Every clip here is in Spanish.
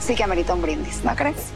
sí que amerita un brindis, ¿no crees?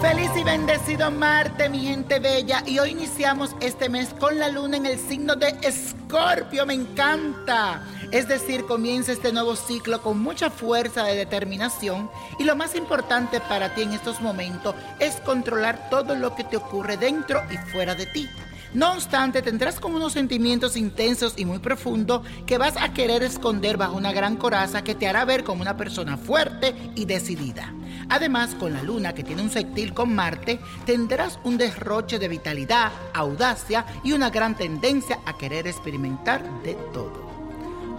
Feliz y bendecido Marte, mi gente bella. Y hoy iniciamos este mes con la luna en el signo de Escorpio. Me encanta. Es decir, comienza este nuevo ciclo con mucha fuerza de determinación. Y lo más importante para ti en estos momentos es controlar todo lo que te ocurre dentro y fuera de ti. No obstante, tendrás como unos sentimientos intensos y muy profundos que vas a querer esconder bajo una gran coraza que te hará ver como una persona fuerte y decidida. Además, con la luna que tiene un sextil con Marte, tendrás un derroche de vitalidad, audacia y una gran tendencia a querer experimentar de todo.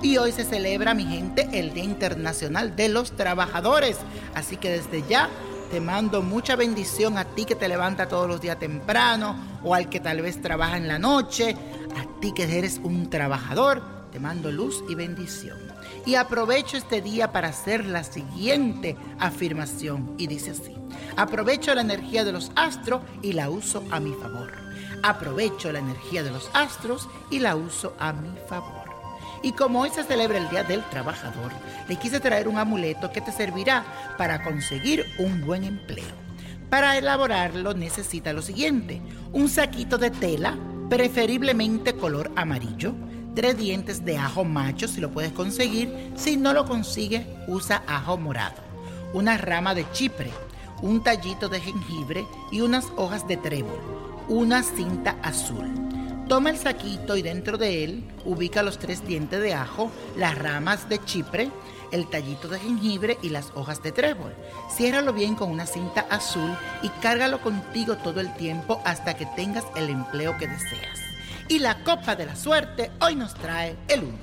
Y hoy se celebra, mi gente, el Día Internacional de los Trabajadores. Así que desde ya te mando mucha bendición a ti que te levanta todos los días temprano o al que tal vez trabaja en la noche, a ti que eres un trabajador, te mando luz y bendición. Y aprovecho este día para hacer la siguiente afirmación y dice así, aprovecho la energía de los astros y la uso a mi favor. Aprovecho la energía de los astros y la uso a mi favor. Y como hoy se celebra el Día del Trabajador, le quise traer un amuleto que te servirá para conseguir un buen empleo. Para elaborarlo necesita lo siguiente, un saquito de tela, preferiblemente color amarillo, tres dientes de ajo macho si lo puedes conseguir, si no lo consigues usa ajo morado, una rama de chipre, un tallito de jengibre y unas hojas de trébol, una cinta azul. Toma el saquito y dentro de él ubica los tres dientes de ajo, las ramas de chipre, el tallito de jengibre y las hojas de trébol. Ciérralo bien con una cinta azul y cárgalo contigo todo el tiempo hasta que tengas el empleo que deseas. Y la copa de la suerte hoy nos trae el 1.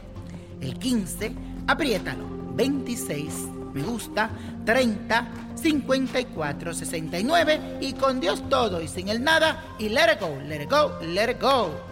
El 15, apriétalo. 26, me gusta. 30, 54, 69 y con Dios todo y sin el nada y let it go, let it go, let it go.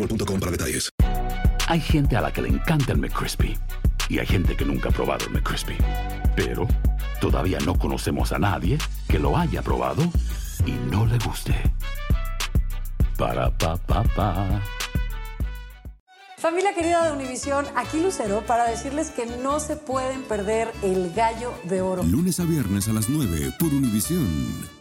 boostmobile.com para detalles. Hay gente a la que le encanta el McCrispy y hay gente que nunca ha probado el McCrispy. Pero todavía no conocemos a nadie que lo haya probado y no le guste. Para pa pa pa. Familia querida de Univisión, aquí Lucero para decirles que no se pueden perder el gallo de oro. Lunes a viernes a las 9 por Univisión.